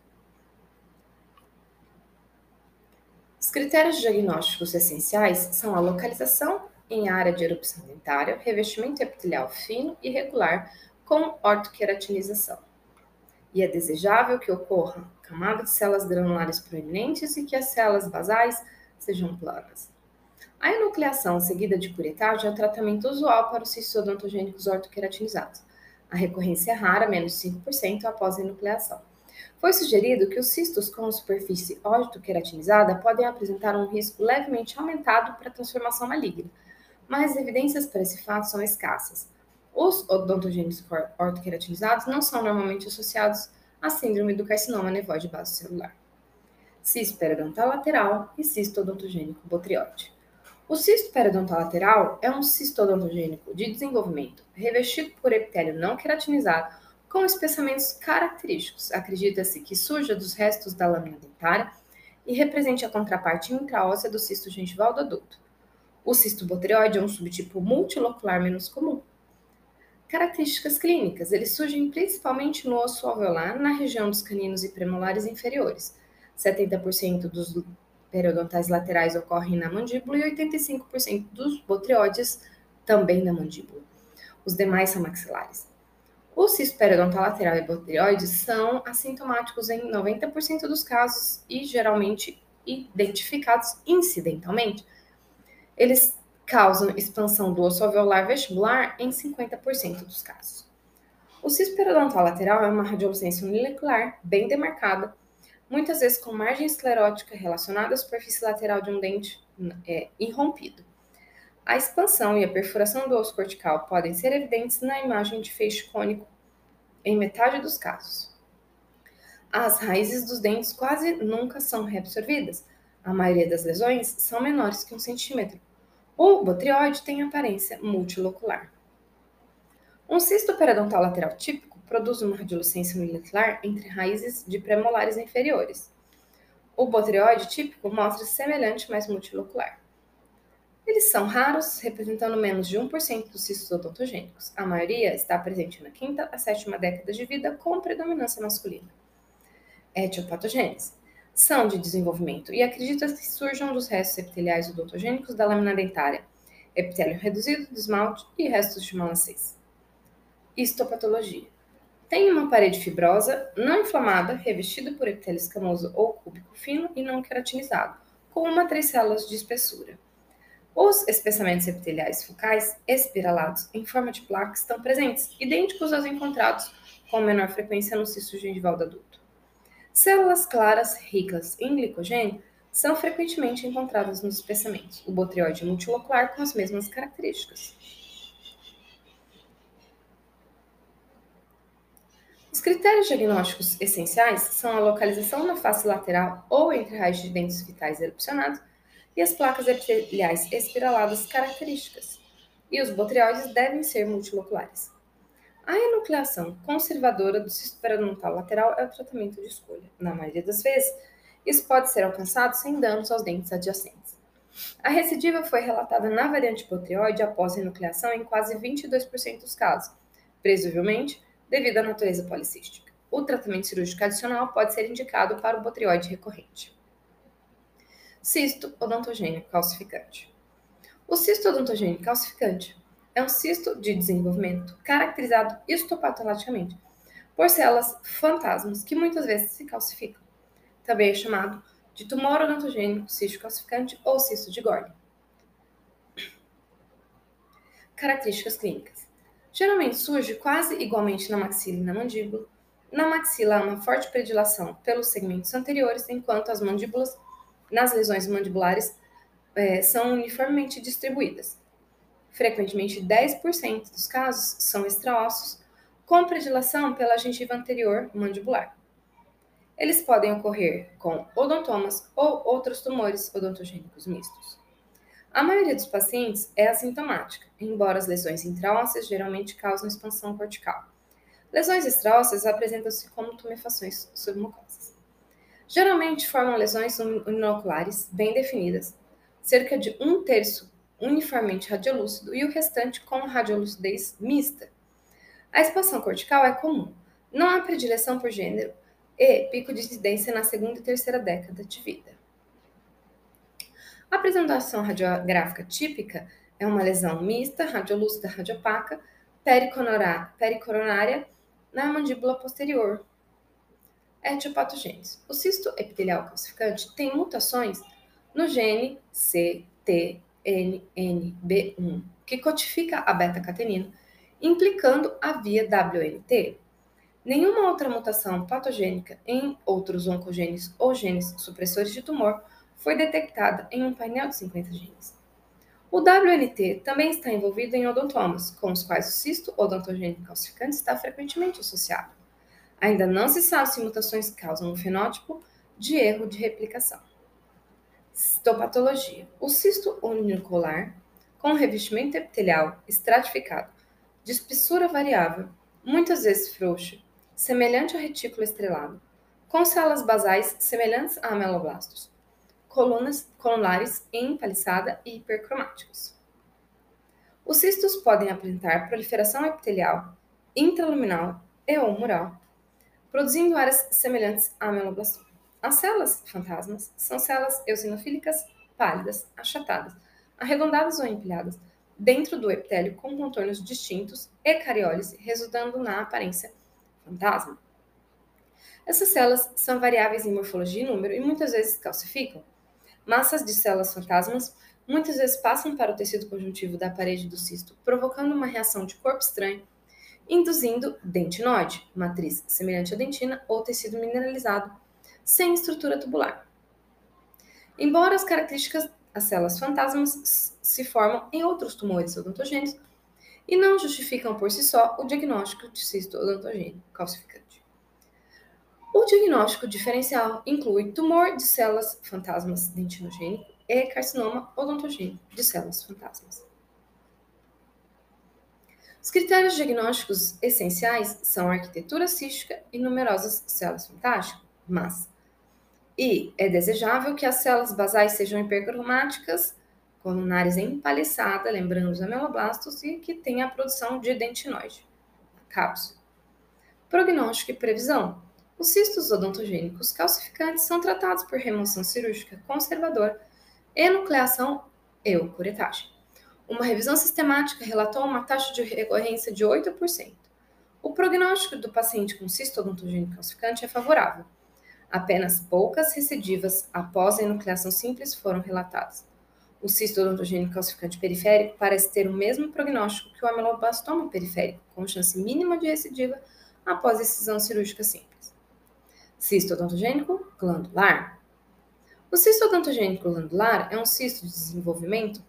Os critérios diagnósticos essenciais são a localização em área de erupção dentária, revestimento epitelial fino e regular com ortoqueratinização. E é desejável que ocorra camada de células granulares proeminentes e que as células basais sejam planas. A enucleação seguida de curetagem é o tratamento usual para os cistos odontogênicos ortoqueratinizados. A recorrência é rara, menos 5% após a enucleação. Foi sugerido que os cistos com superfície ortoqueratinizada podem apresentar um risco levemente aumentado para transformação maligna, mas evidências para esse fato são escassas. Os odontogênicos ortoqueratinizados não são normalmente associados à síndrome do carcinoma nevoide basocelular. Cisto periodontal lateral e cisto odontogênico botrióide. O cisto periodontal lateral é um cisto odontogênico de desenvolvimento revestido por epitélio não queratinizado com espessamentos característicos. Acredita-se que surja dos restos da lâmina dentária e represente a contraparte intraóssea do cisto gengival do adulto. O cisto botrioide é um subtipo multilocular menos comum. Características clínicas: eles surgem principalmente no osso alveolar, na região dos caninos e premolares inferiores. 70% dos periodontais laterais ocorrem na mandíbula e 85% dos botrióides também na mandíbula. Os demais são maxilares. O cisto periodontal lateral e botrioides são assintomáticos em 90% dos casos e geralmente identificados incidentalmente. Eles causam expansão do osso alveolar vestibular em 50% dos casos. O cisto periodontal lateral é uma radiolucência unilecular bem demarcada muitas vezes com margem esclerótica relacionada à superfície lateral de um dente é, irrompido. A expansão e a perfuração do osso cortical podem ser evidentes na imagem de feixe cônico em metade dos casos. As raízes dos dentes quase nunca são reabsorvidas. A maioria das lesões são menores que um centímetro. O botrioide tem aparência multilocular. Um cisto periodontal lateral típico produz uma radiolucência unilateral entre raízes de premolares inferiores. O botrioide típico mostra semelhante, mas multilocular. Eles são raros, representando menos de 1% dos cistos odontogênicos. A maioria está presente na quinta a sétima década de vida, com predominância masculina. Etiopatogênese. São de desenvolvimento e acredita-se que surjam dos restos epiteliais odontogênicos da lâmina dentária, epitélio reduzido de esmalte e restos de malacês. Histopatologia. Tem uma parede fibrosa, não inflamada, revestida por epitélio escamoso ou cúbico fino e não queratinizado, com uma a três células de espessura. Os espessamentos epiteliais focais espiralados em forma de placa estão presentes, idênticos aos encontrados com menor frequência no cisto gengival do adulto. Células claras ricas em glicogênio são frequentemente encontradas nos espessamentos. O botrioide multilocular com as mesmas características. Os critérios diagnósticos essenciais são a localização na face lateral ou entre raios de dentes vitais erupcionados e as placas epiteliais espiraladas características. E os botrioides devem ser multiloculares. A enucleação conservadora do cisto periodontal lateral é o tratamento de escolha. Na maioria das vezes, isso pode ser alcançado sem danos aos dentes adjacentes. A recidiva foi relatada na variante botrioide após a enucleação em quase 22% dos casos, presumivelmente devido à natureza policística. O tratamento cirúrgico adicional pode ser indicado para o botrioide recorrente. Cisto odontogênico calcificante. O cisto odontogênico calcificante é um cisto de desenvolvimento caracterizado histopatologicamente por células fantasmas que muitas vezes se calcificam. Também é chamado de tumor odontogênico cisto calcificante ou cisto de Gordon. Características clínicas. Geralmente surge quase igualmente na maxila e na mandíbula. Na maxila há uma forte predilação pelos segmentos anteriores, enquanto as mandíbulas, nas lesões mandibulares, é, são uniformemente distribuídas. Frequentemente, 10% dos casos são extraossos, com predilação pela gengiva anterior mandibular. Eles podem ocorrer com odontomas ou outros tumores odontogênicos mistos. A maioria dos pacientes é assintomática, embora as lesões intraósseas geralmente causam expansão cortical. Lesões extraósseas apresentam-se como tumefações submucosas. Geralmente formam lesões unoculares bem definidas, cerca de um terço uniformemente radiolúcido e o restante com radiolucidez mista. A expansão cortical é comum, não há predileção por gênero e pico de incidência na segunda e terceira década de vida. A apresentação radiográfica típica é uma lesão mista, radiolúcida, radiopaca, pericoronária na mandíbula posterior. Etiopatogênese. O cisto epitelial calcificante tem mutações no gene CT NNB1, que codifica a beta-catenina, implicando a via WNT. Nenhuma outra mutação patogênica em outros oncogenes ou genes supressores de tumor foi detectada em um painel de 50 genes. O WNT também está envolvido em odontomas, com os quais o cisto odontogênico calcificante está frequentemente associado. Ainda não se sabe se mutações causam um fenótipo de erro de replicação. Citopatologia. O cisto unicolar, com revestimento epitelial estratificado, de espessura variável, muitas vezes frouxo, semelhante ao retículo estrelado, com células basais semelhantes a ameloblastos, colunas colulares em empaliçada e hipercromáticos. Os cistos podem apresentar proliferação epitelial intraluminal e ou mural, produzindo áreas semelhantes a ameloblastoma. As células fantasmas são células eosinofílicas pálidas, achatadas, arredondadas ou empilhadas, dentro do epitélio com contornos distintos e cariólise, resultando na aparência fantasma. Essas células são variáveis em morfologia e número e muitas vezes calcificam. Massas de células fantasmas muitas vezes passam para o tecido conjuntivo da parede do cisto, provocando uma reação de corpo estranho, induzindo dentinoide, matriz semelhante à dentina ou tecido mineralizado, sem estrutura tubular. Embora as características das células fantasmas se formam em outros tumores odontogênicos e não justificam por si só o diagnóstico de cisto odontogênico calcificante. O diagnóstico diferencial inclui tumor de células fantasmas dentinogênico e carcinoma odontogênico de células fantasmas. Os critérios diagnósticos essenciais são a arquitetura cística e numerosas células fantasmas, e é desejável que as células basais sejam hipercromáticas, colunares empaliçada, lembrando os ameloblastos, e que tenha a produção de dentinoide, cápsula. Prognóstico e previsão. Os cistos odontogênicos calcificantes são tratados por remoção cirúrgica conservadora, enucleação e curetagem. Uma revisão sistemática relatou uma taxa de recorrência de 8%. O prognóstico do paciente com cisto odontogênico calcificante é favorável Apenas poucas recidivas após a enucleação simples foram relatadas. O cisto odontogênico calcificante periférico parece ter o mesmo prognóstico que o ameloblastoma periférico, com chance mínima de recidiva após decisão cirúrgica simples. Cisto odontogênico glandular. O cisto odontogênico glandular é um cisto de desenvolvimento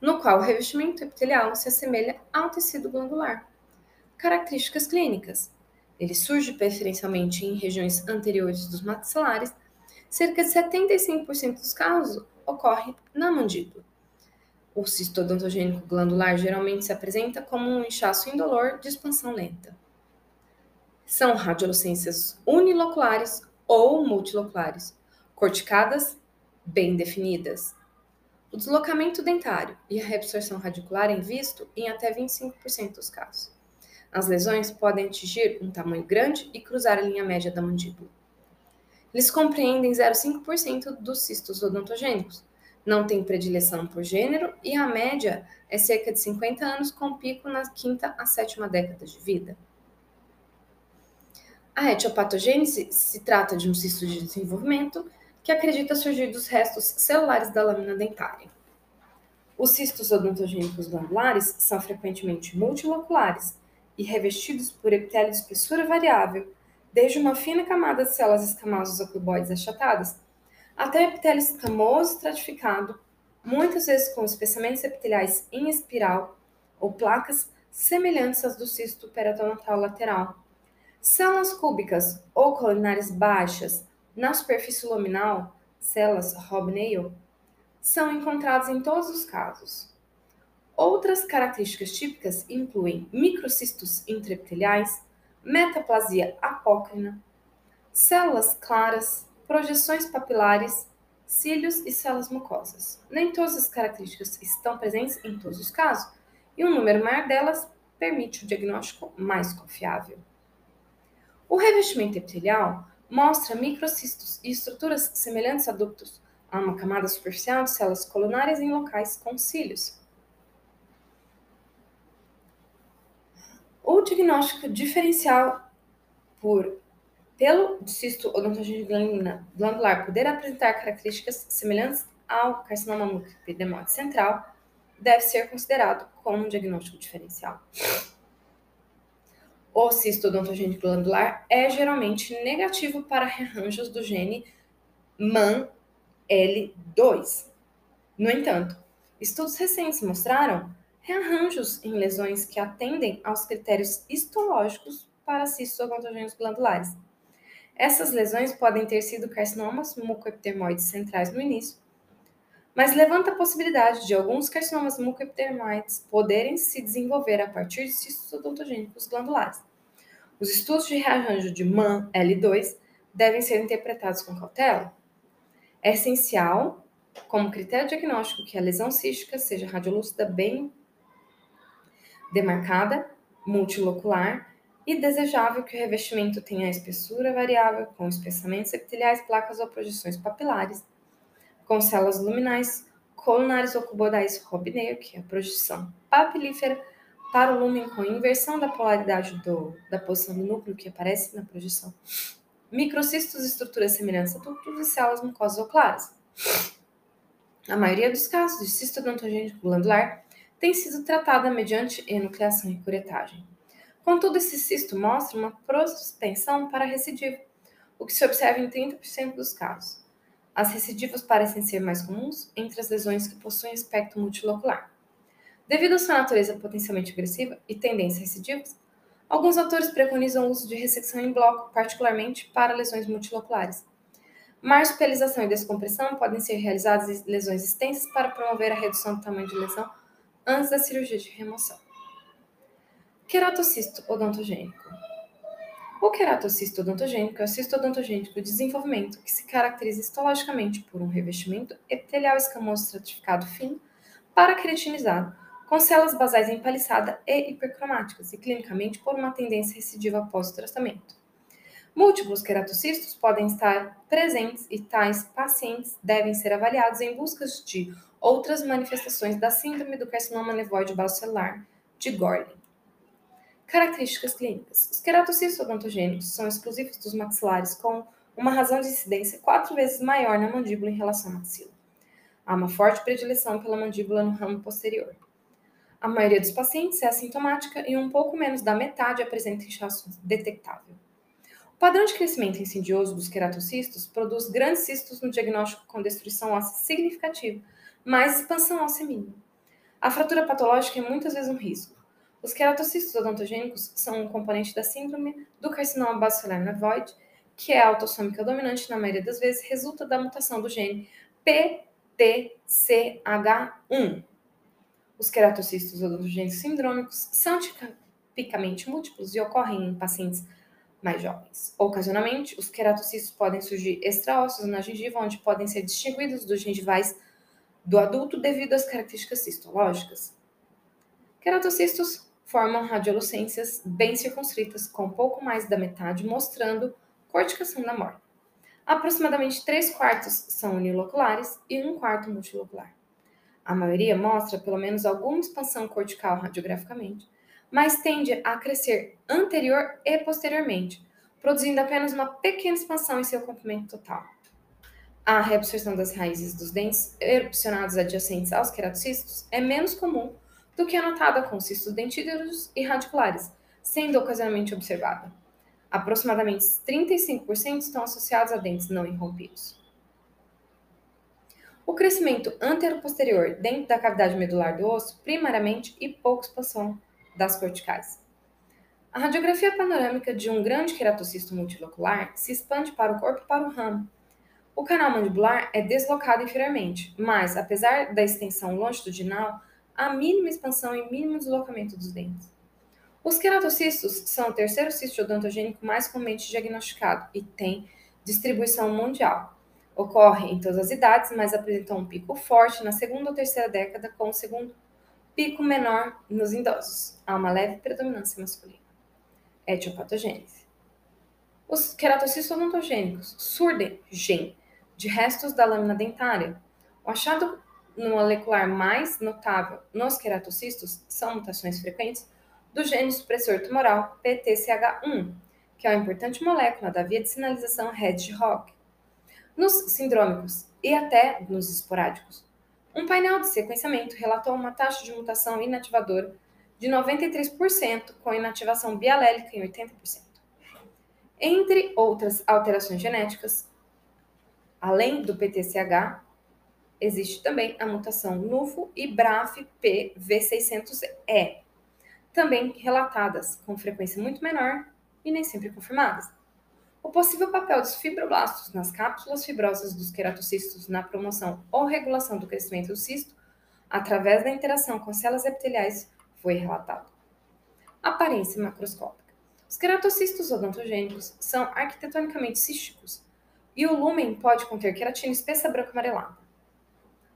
no qual o revestimento epitelial se assemelha ao tecido glandular. Características clínicas. Ele surge preferencialmente em regiões anteriores dos maxilares. Cerca de 75% dos casos ocorre na mandíbula. O cisto odontogênico glandular geralmente se apresenta como um inchaço indolor de expansão lenta. São radiolucências uniloculares ou multiloculares, corticadas, bem definidas. O deslocamento dentário e a reabsorção radicular é visto em até 25% dos casos. As lesões podem atingir um tamanho grande e cruzar a linha média da mandíbula. Eles compreendem 0,5% dos cistos odontogênicos, não têm predileção por gênero e a média é cerca de 50 anos, com pico na quinta a sétima década de vida. A etiopatogênese se trata de um cisto de desenvolvimento que acredita surgir dos restos celulares da lâmina dentária. Os cistos odontogênicos glandulares são frequentemente multiloculares e revestidos por epitélio de espessura variável, desde uma fina camada de células escamosas ou cuboides achatadas até epitélio escamoso estratificado, muitas vezes com espessamentos epiteliais em espiral ou placas semelhantes às do cisto periodontal lateral. Células cúbicas ou colinárias baixas na superfície luminal, células hobnail, são encontradas em todos os casos. Outras características típicas incluem microcistos intraepiteliais, metaplasia apócrina, células claras, projeções papilares, cílios e células mucosas. Nem todas as características estão presentes em todos os casos, e um número maior delas permite o diagnóstico mais confiável. O revestimento epitelial mostra microcistos e estruturas semelhantes a ductos, a uma camada superficial de células colunares em locais com cílios. O diagnóstico diferencial por pelo cisto odontogênico glandular poder apresentar características semelhantes ao carcinoma mucoepidermoide central, deve ser considerado como um diagnóstico diferencial. O cisto odontogênico glandular é geralmente negativo para rearranjos do gene MAN-L2. No entanto, estudos recentes mostraram rearranjos em lesões que atendem aos critérios histológicos para cistos odontogênicos glandulares essas lesões podem ter sido carcinomas mucoepidermoides centrais no início, mas levanta a possibilidade de alguns carcinomas mucoepidermoides poderem se desenvolver a partir de cistos odontogênicos glandulares. Os estudos de rearranjo de MAN L2 devem ser interpretados com cautela. É essencial, como critério diagnóstico, que a lesão cística seja radiolúcida bem demarcada, multilocular e desejável que o revestimento tenha espessura variável, com espessamentos epiteliais, placas ou projeções papilares, com células luminais, colunares ou cubodais Robineu, que é a projeção papilífera, para o lumen com inversão da polaridade do, da posição do núcleo que aparece na projeção. Microcistos, estruturas semelhantes a ductos e células mucosas ou claras. A maioria dos casos de cisto odontogênico glandular tem sido tratada mediante enucleação e curetagem. Contudo, esse cisto mostra uma propensão para recidiva, o que se observa em 30% dos casos. As recidivas parecem ser mais comuns entre as lesões que possuem aspecto multilocular. Devido à sua natureza potencialmente agressiva e tendência a recidivas, alguns autores preconizam o uso de ressecção em bloco, particularmente para lesões multiloculares. Marsupialização e descompressão podem ser realizadas em lesões extensas para promover a redução do tamanho de lesão antes da cirurgia de remoção. Queratocisto odontogênico. O queratocisto odontogênico é o cisto odontogênico de desenvolvimento que se caracteriza histologicamente por um revestimento epitelial escamoso estratificado fino para cretinizado, com células basais empaliçadas e hipercromáticas, e clinicamente por uma tendência recidiva após o tratamento. Múltiplos queratocistos podem estar presentes e tais pacientes devem ser avaliados em busca de outras manifestações da síndrome do carcinoma nevoide basocelular de Gorlin. Características clínicas. Os queratocistos odontogênicos são exclusivos dos maxilares com uma razão de incidência quatro vezes maior na mandíbula em relação à maxila. Há uma forte predileção pela mandíbula no ramo posterior. A maioria dos pacientes é assintomática e um pouco menos da metade apresenta inchaço detectável. O padrão de crescimento insidioso dos queratocistos produz grandes cistos no diagnóstico com destruição óssea significativa, mas expansão óssea mínima. A fratura patológica é muitas vezes um risco. Os queratocistos odontogênicos são um componente da síndrome do carcinoma basilar nevoide, que é autossômica dominante na maioria das vezes, resulta da mutação do gene PTCH1. Os queratocistos odontogênicos sindrômicos são tipicamente múltiplos e ocorrem em pacientes mais jovens. Ocasionalmente, os queratocistos podem surgir extraossos na gengiva, onde podem ser distinguidos dos gengivais do adulto devido às características cistológicas. Queratocistos formam radiolucências bem circunscritas, com pouco mais da metade mostrando corticação da morte. Aproximadamente 3 quartos são uniloculares e um quarto multilocular. A maioria mostra pelo menos alguma expansão cortical radiograficamente, mas tende a crescer anterior e posteriormente, produzindo apenas uma pequena expansão em seu comprimento total. A reabsorção das raízes dos dentes erupcionados adjacentes aos queratocistos é menos comum do que a notada com cistos dentídeos e radiculares, sendo ocasionalmente observada. Aproximadamente 35% estão associados a dentes não irrompidos. O crescimento antero-posterior dentro da cavidade medular do osso, primariamente, e pouca expansão das corticais. A radiografia panorâmica de um grande queratocisto multilocular se expande para o corpo e para o ramo, o canal mandibular é deslocado inferiormente, mas, apesar da extensão longitudinal, há mínima expansão e mínimo deslocamento dos dentes. Os queratocistos são o terceiro cisto odontogênico mais comumente diagnosticado e tem distribuição mundial. Ocorre em todas as idades, mas apresentam um pico forte na segunda ou terceira década, com o segundo pico menor nos idosos. Há uma leve predominância masculina. Etiopatogênese. Os queratocistos odontogênicos surgem de restos da lâmina dentária. O achado molecular mais notável nos queratocistos são mutações frequentes do gene supressor tumoral PTCH1, que é uma importante molécula da via de sinalização Hedgehog. Nos sindrômicos e até nos esporádicos, um painel de sequenciamento relatou uma taxa de mutação inativadora de 93%, com inativação bialélica em 80%. Entre outras alterações genéticas, Além do PTCH, existe também a mutação NUFO e BRAF-PV600E, também relatadas com frequência muito menor e nem sempre confirmadas. O possível papel dos fibroblastos nas cápsulas fibrosas dos queratocistos na promoção ou regulação do crescimento do cisto, através da interação com células epiteliais, foi relatado. Aparência macroscópica. Os queratocistos odontogênicos são arquitetonicamente císticos, e o lúmen pode conter queratina espessa branca amarelada.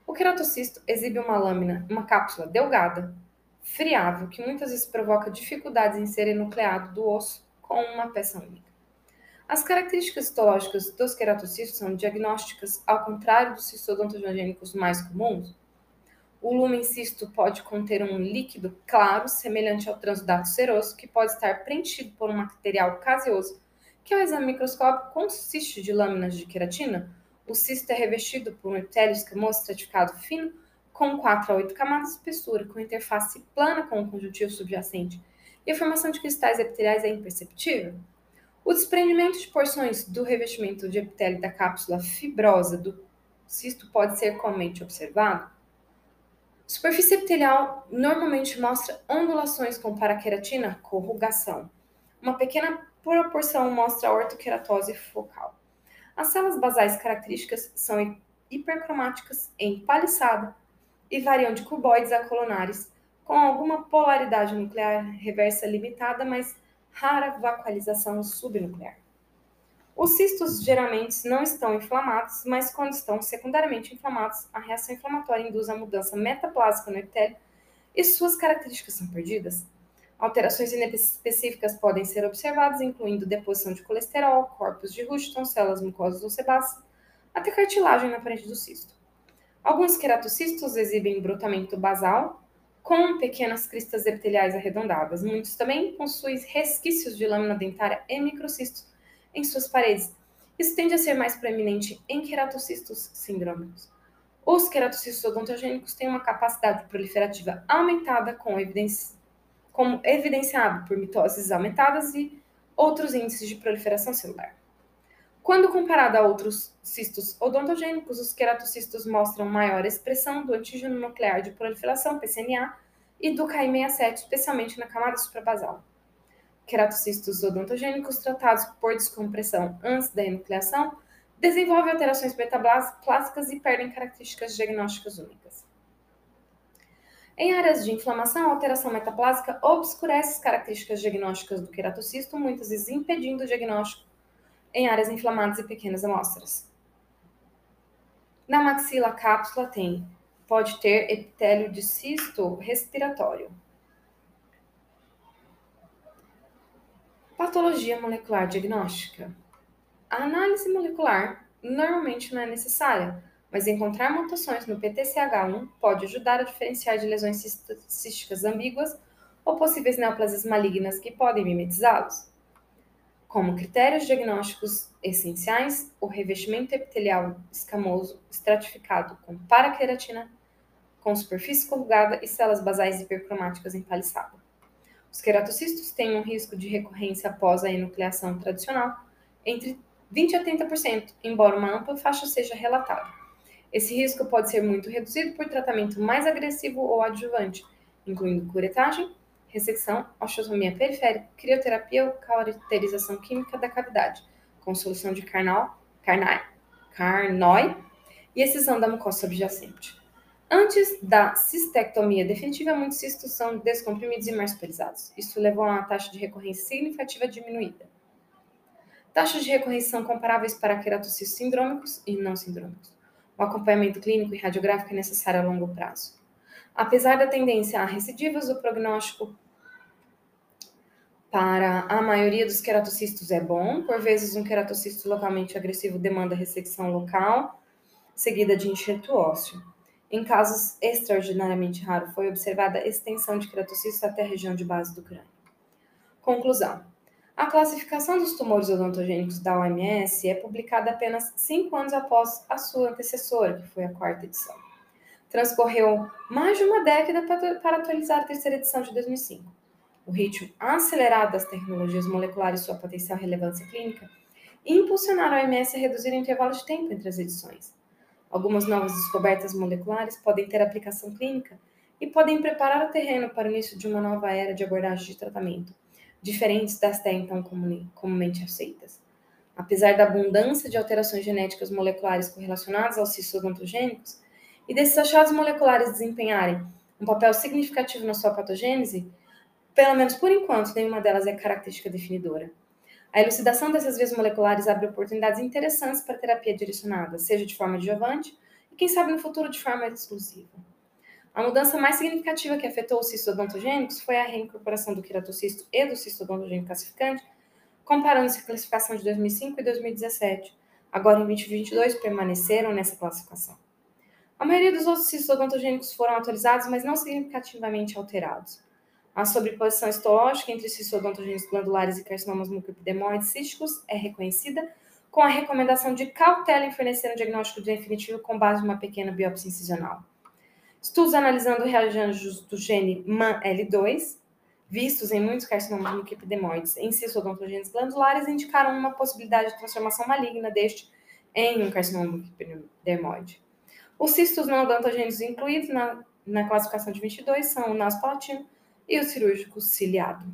O queratocisto exibe uma lâmina, uma cápsula delgada, friável, que muitas vezes provoca dificuldades em ser enucleado do osso com uma peça única. As características histológicas dos queratocistos são diagnósticas, ao contrário dos cistodontogênicos mais comuns. O lumen cisto pode conter um líquido claro, semelhante ao transudato seroso, que pode estar preenchido por um material caseoso que ao exame microscópico consiste de lâminas de queratina, o cisto é revestido por um epitélio escamoso estratificado fino com 4 a 8 camadas de espessura, com interface plana com o conjuntivo subjacente, e a formação de cristais epiteliais é imperceptível. O desprendimento de porções do revestimento de epitélio da cápsula fibrosa do cisto pode ser comumente observado. Superfície epitelial normalmente mostra ondulações com paraqueratina, corrugação. Uma pequena proporção mostra ortoqueratose focal. As células basais características são hipercromáticas em paliçada e variam de cuboides a colunares, com alguma polaridade nuclear reversa limitada, mas rara vacuolização subnuclear. Os cistos geralmente não estão inflamados, mas quando estão secundariamente inflamados, a reação inflamatória induz a mudança metaplásica no epitélio e suas características são perdidas. Alterações inespecíficas podem ser observadas, incluindo deposição de colesterol, corpos de Huston, células mucosas ou sebáceas, até cartilagem na parede do cisto. Alguns queratocistos exibem brotamento basal, com pequenas cristas epiteliais arredondadas. Muitos também possuem resquícios de lâmina dentária e microcistos em suas paredes. Isso tende a ser mais proeminente em queratocistos sindrômicos. Os queratocistos odontogênicos têm uma capacidade proliferativa aumentada, com evidência, como evidenciado por mitoses aumentadas e outros índices de proliferação celular. Quando comparado a outros cistos odontogênicos, os queratocistos mostram maior expressão do antígeno nuclear de proliferação, PCNA, e do KI67, especialmente na camada suprabasal. Queratocistos odontogênicos tratados por descompressão antes da enucleação desenvolvem alterações metaplásicas e perdem características diagnósticas únicas. Em áreas de inflamação, a alteração metaplásica obscurece as características diagnósticas do queratocisto, muitas vezes impedindo o diagnóstico em áreas inflamadas e pequenas amostras. Na maxila, a cápsula tem, pode ter epitélio de cisto respiratório. Patologia molecular diagnóstica. A análise molecular normalmente não é necessária, mas encontrar mutações no PTCH1 pode ajudar a diferenciar de lesões císticas ambíguas ou possíveis neoplasias malignas que podem mimetizá-los. Como critérios diagnósticos essenciais, o revestimento epitelial escamoso estratificado com paraqueratina, com superfície corrugada e células basais hipercromáticas empaliçada. Os queratocistos têm um risco de recorrência após a enucleação tradicional entre 20 a 30%, embora uma ampla faixa seja relatada. Esse risco pode ser muito reduzido por tratamento mais agressivo ou adjuvante, incluindo curetagem, ressecção, osteotomia periférica, crioterapia ou cauterização química da cavidade, com solução de carnal, carnai, carnói e excisão da mucosa subjacente. Antes da cistectomia definitiva, muitos cistos são descomprimidos e marsupializados. Isso levou a uma taxa de recorrência significativa diminuída. Taxas de recorrência são comparáveis para queratocistos sindrômicos e não sindrômicos. O acompanhamento clínico e radiográfico é necessário a longo prazo. Apesar da tendência a recidivas, o prognóstico para a maioria dos queratocistos é bom. Por vezes, um queratocisto localmente agressivo demanda ressecção local, seguida de enxerto ósseo. Em casos extraordinariamente raros, foi observada extensão de queratocisto até a região de base do crânio. Conclusão. A classificação dos tumores odontogênicos da OMS é publicada apenas cinco anos após a sua antecessora, que foi a quarta edição. Transcorreu mais de uma década para atualizar a terceira edição de 2005. O ritmo acelerado das tecnologias moleculares e sua potencial relevância clínica impulsionaram a OMS a reduzir o intervalo de tempo entre as edições. Algumas novas descobertas moleculares podem ter aplicação clínica e podem preparar o terreno para o início de uma nova era de abordagem de tratamento diferentes das até então comumente aceitas. Apesar da abundância de alterações genéticas moleculares correlacionadas aos cistos odontogênicos e desses achados moleculares desempenharem um papel significativo na sua patogênese, pelo menos por enquanto, nenhuma delas é característica definidora. A elucidação dessas vias moleculares abre oportunidades interessantes para terapia direcionada, seja de forma adjuvante e, quem sabe, no futuro, de forma exclusiva. A mudança mais significativa que afetou os cistos odontogênicos foi a reincorporação do queratocisto e do cisto odontogênico calcificante, comparando-se a classificação de 2005 e 2017. Agora, em 2022, permaneceram nessa classificação. A maioria dos outros cistos odontogênicos foram atualizados, mas não significativamente alterados. A sobreposição histológica entre cistos odontogênicos glandulares e carcinomas mucoepidermoides císticos é reconhecida, com a recomendação de cautela em fornecer um diagnóstico definitivo com base em uma pequena biópsia incisional. Estudos analisando reagentes do gene MAN-L2, vistos em muitos carcinomas mucoepidermoides em cistodontogênios glandulares, indicaram uma possibilidade de transformação maligna deste em um carcinoma mucoepidermoide. Os cistos não odontogênicos incluídos na, na classificação de 22 são o nasopalatino e o cirúrgico ciliado.